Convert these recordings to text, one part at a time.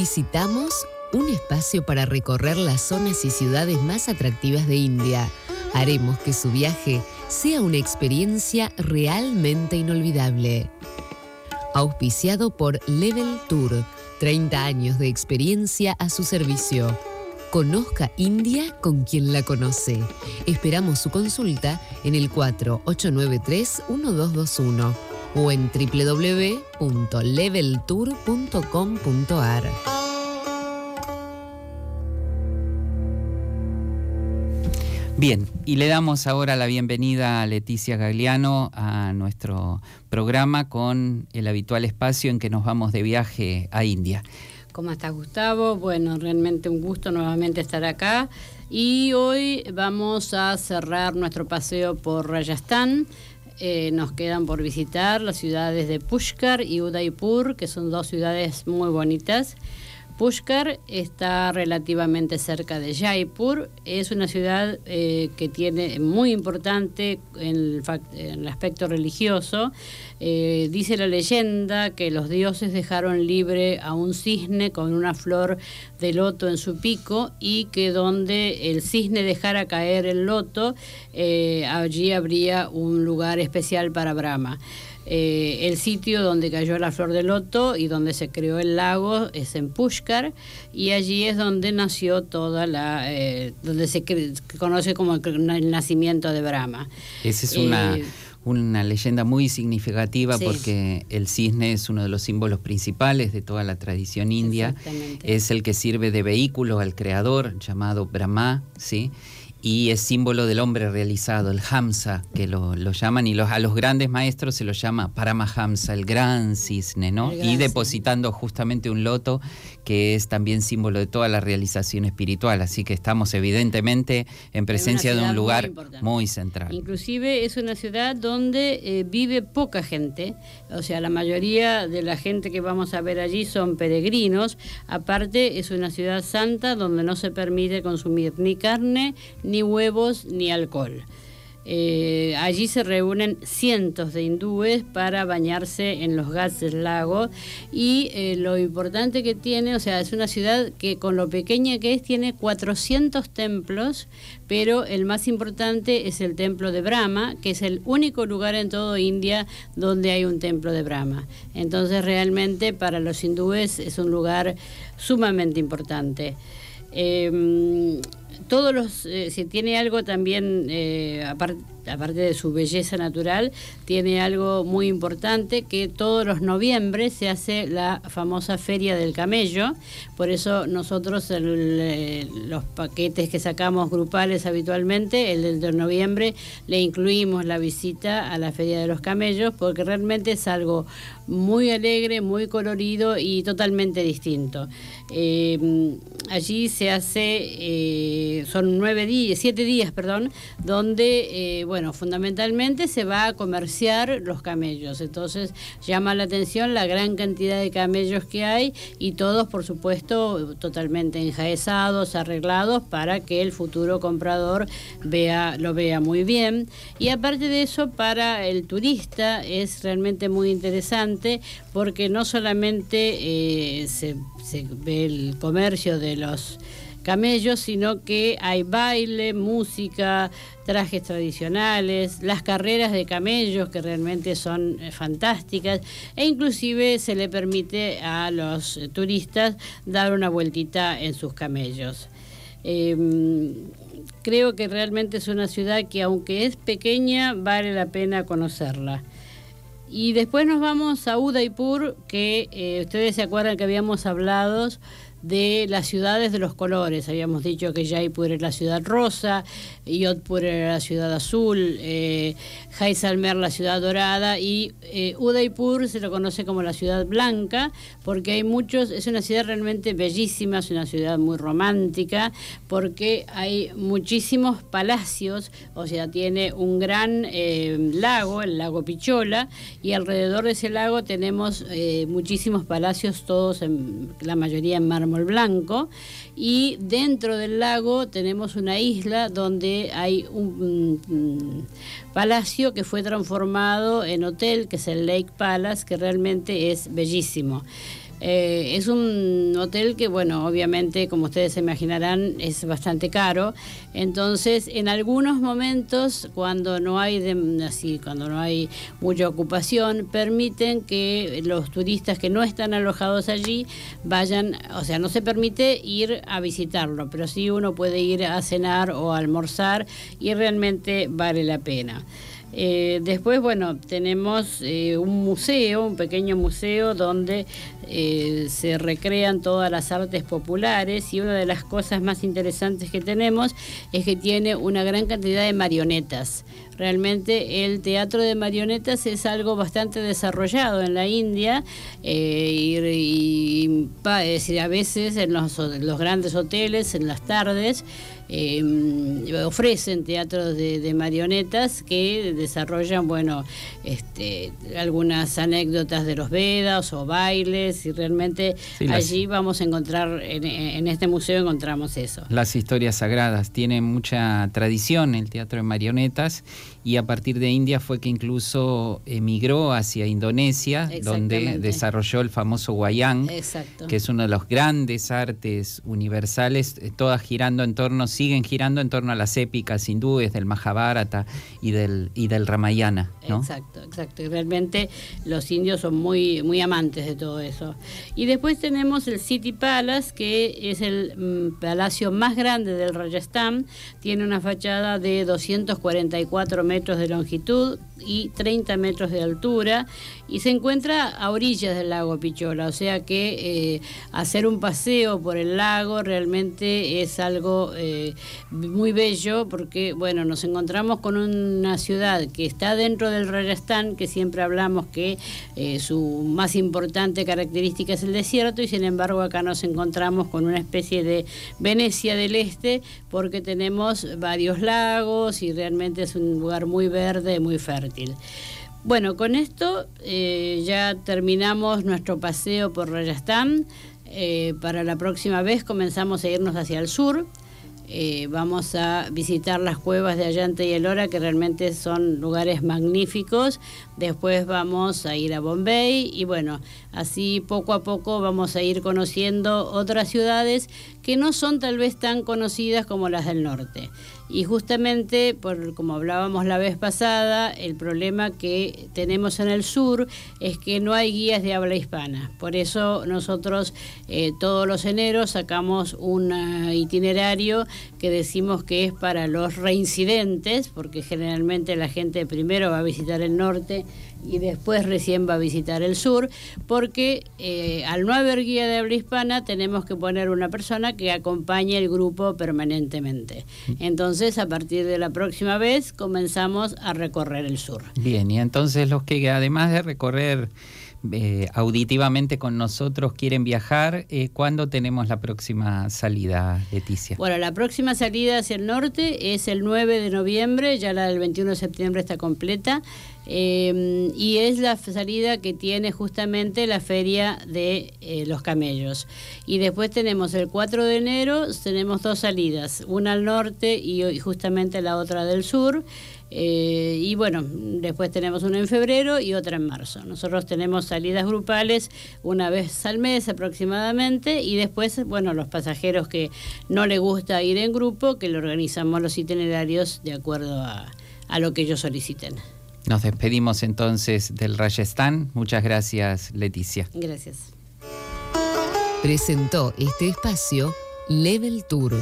visitamos un espacio para recorrer las zonas y ciudades más atractivas de India. Haremos que su viaje sea una experiencia realmente inolvidable. Auspiciado por Level Tour, 30 años de experiencia a su servicio. Conozca India con quien la conoce. Esperamos su consulta en el 4893-1221 o en www.leveltour.com.ar. Bien, y le damos ahora la bienvenida a Leticia Gagliano a nuestro programa con el habitual espacio en que nos vamos de viaje a India. ¿Cómo estás, Gustavo? Bueno, realmente un gusto nuevamente estar acá. Y hoy vamos a cerrar nuestro paseo por Rajasthan. Eh, nos quedan por visitar las ciudades de Pushkar y Udaipur, que son dos ciudades muy bonitas. Pushkar está relativamente cerca de Jaipur. Es una ciudad eh, que tiene muy importante en el, aspecto religioso. Eh, dice la leyenda que los dioses dejaron libre a un cisne con una flor de loto en su pico y que donde el cisne dejara caer el loto, eh, allí habría un lugar especial para Brahma. Eh, el sitio donde cayó la flor de loto y donde se creó el lago es en Pushkar y allí es donde nació toda la, eh, donde se conoce como el nacimiento de Brahma. Esa es una eh, una leyenda muy significativa porque el cisne es uno de los símbolos principales de toda la tradición india. Es el que sirve de vehículo al creador llamado Brahma, ¿sí? Y es símbolo del hombre realizado, el Hamsa, que lo, llaman, y los, a los grandes maestros se los llama Paramahamsa, el gran cisne, ¿no? y depositando justamente un loto que es también símbolo de toda la realización espiritual, así que estamos evidentemente en presencia de un lugar muy, central. Inclusive es una ciudad donde eh, vive poca gente, o sea, la mayoría de la gente que vamos a ver allí son peregrinos, aparte es una ciudad santa donde no se permite consumir ni carne, ni huevos ni alcohol. Eh, allí se reúnen cientos de hindúes para bañarse en los ghats del lago y eh, lo importante que tiene, o sea, es una ciudad que con lo pequeña que es tiene 400 templos, pero el más importante es el templo de Brahma, que es el único lugar en toda India donde hay un templo de Brahma. Entonces realmente para los hindúes es un lugar sumamente importante. Em, todos los, eh, si tiene algo también, eh, aparte aparte de su belleza natural, tiene algo muy importante que todos los noviembre se hace la famosa Feria del Camello. Por eso nosotros eh, los paquetes que sacamos grupales habitualmente, el de noviembre, le incluimos la visita a la Feria de los Camellos porque realmente es algo muy alegre, muy colorido y totalmente distinto. Eh, allí se hace, eh, son nueve días, siete días, perdón, donde, bueno, bueno, fundamentalmente se va a comerciar los camellos, entonces llama la atención la gran cantidad de camellos que hay y todos, por supuesto, totalmente enjaezados, arreglados para que el futuro comprador vea, lo vea muy bien. Y aparte de eso, para el turista es realmente muy interesante porque no solamente eh, se ve el comercio de los camellos, sino que hay baile, música, trajes tradicionales, las carreras de camellos que realmente son eh, fantásticas e inclusive se le permite a los eh, turistas dar una vueltita en sus camellos. Em, creo que realmente es una ciudad que aunque es pequeña vale la pena conocerla. Y después nos vamos a Udaipur, que eh, ustedes se acuerdan que habíamos hablado de las ciudades de los colores. Habíamos dicho que Jaipur era la ciudad rosa, Yodpur era la ciudad azul, eh, Jaisalmer la ciudad dorada y eh, Udaipur se lo conoce como la ciudad blanca porque hay muchos, es una ciudad realmente bellísima, es una ciudad muy romántica porque hay muchísimos palacios, o sea, tiene un gran eh, lago, el lago Pichola, y alrededor de ese lago tenemos eh, muchísimos palacios, todos en la mayoría en mármol blanco, y dentro del lago tenemos una isla donde hay un, palacio que fue transformado en hotel, que es el Lake Palace, que realmente es bellísimo. Eh, es un hotel que, bueno, obviamente, como ustedes se imaginarán, es bastante caro. Entonces, en algunos momentos, cuando no hay así, cuando no hay mucha ocupación, permiten que los turistas que no están alojados allí vayan, o sea, no se permite ir a visitarlo, pero sí uno puede ir a cenar o a almorzar y realmente vale la pena. Eh, después, bueno, tenemos eh, un museo, un pequeño museo donde eh, se recrean todas las artes populares y una de las cosas más interesantes que tenemos es que tiene una gran cantidad de marionetas. Realmente el teatro de marionetas es algo bastante desarrollado en la India y, a veces en los grandes hoteles, en las tardes, Em, ofrecen teatros de, marionetas que desarrollan, bueno, este, algunas anécdotas de los Vedas o bailes y realmente allí vamos a encontrar, en, este museo encontramos eso. Las historias sagradas, tiene mucha tradición el teatro de marionetas y a partir de India fue que incluso emigró hacia Indonesia, donde desarrolló el famoso wayang, que es uno de los grandes artes universales, eh, todas girando en torno, siguen girando en torno a las épicas hindúes del Mahabharata y del, y del Ramayana. Exacto, exacto. Realmente los indios son muy, muy amantes de todo eso. Y después tenemos el City Palace, que es el mm, palacio más grande del Rajasthan, tiene una fachada de 244 metros de longitud y 30 metros de altura y se encuentra a orillas del lago Pichola, o sea que eh, hacer un paseo por el lago realmente es algo eh, muy bello porque bueno, nos encontramos con una ciudad que está dentro del Rajasthan, que siempre hablamos que eh, su más importante característica es el desierto y sin embargo acá nos encontramos con una especie de Venecia del Este porque tenemos varios lagos y realmente es un lugar muy verde, muy fértil. Bueno, con esto eh, ya terminamos nuestro paseo por Rajasthan. Eh, para la próxima vez comenzamos a irnos hacia el sur. Eh, vamos a visitar las cuevas de Allante y Elora, que realmente son lugares magníficos. Después vamos a ir a Bombay y bueno, así poco a poco vamos a ir conociendo otras ciudades que no son tal vez tan conocidas como las del norte. Y justamente, por, como hablábamos la vez pasada, el problema que tenemos en el sur es que no hay guías de habla hispana. Por eso nosotros eh, todos los eneros sacamos un eh, itinerario que decimos que es para los reincidentes, porque generalmente la gente primero va a visitar el norte y después recién va a visitar el sur, porque eh, al no haber guía de habla hispana tenemos que poner una persona que acompañe el grupo permanentemente. Entonces, a partir de la próxima vez comenzamos a recorrer el sur. Bien, y entonces los que además de recorrer eh, auditivamente con nosotros quieren viajar, eh, ¿cuándo tenemos la próxima salida, Leticia? Bueno, la próxima salida hacia el norte es el 9 de noviembre, ya la del 21 de septiembre está completa. Eh, y es la salida que tiene justamente la feria de eh, los camellos. Y después tenemos el 4 de enero, tenemos dos salidas, una al norte y, justamente la otra del sur. Eh, y bueno, después tenemos una en febrero y otra en marzo. Nosotros tenemos salidas grupales una vez al mes aproximadamente y después, bueno, los pasajeros que no les gusta ir en grupo, que le organizamos los itinerarios de acuerdo a, a lo que ellos soliciten. Nos despedimos entonces del Rajasthan. Muchas gracias, Leticia. Gracias. Presentó este espacio Level Tour.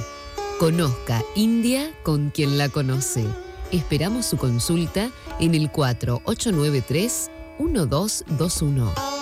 Conozca India con quien la conoce. Esperamos su consulta en el 4893 1221.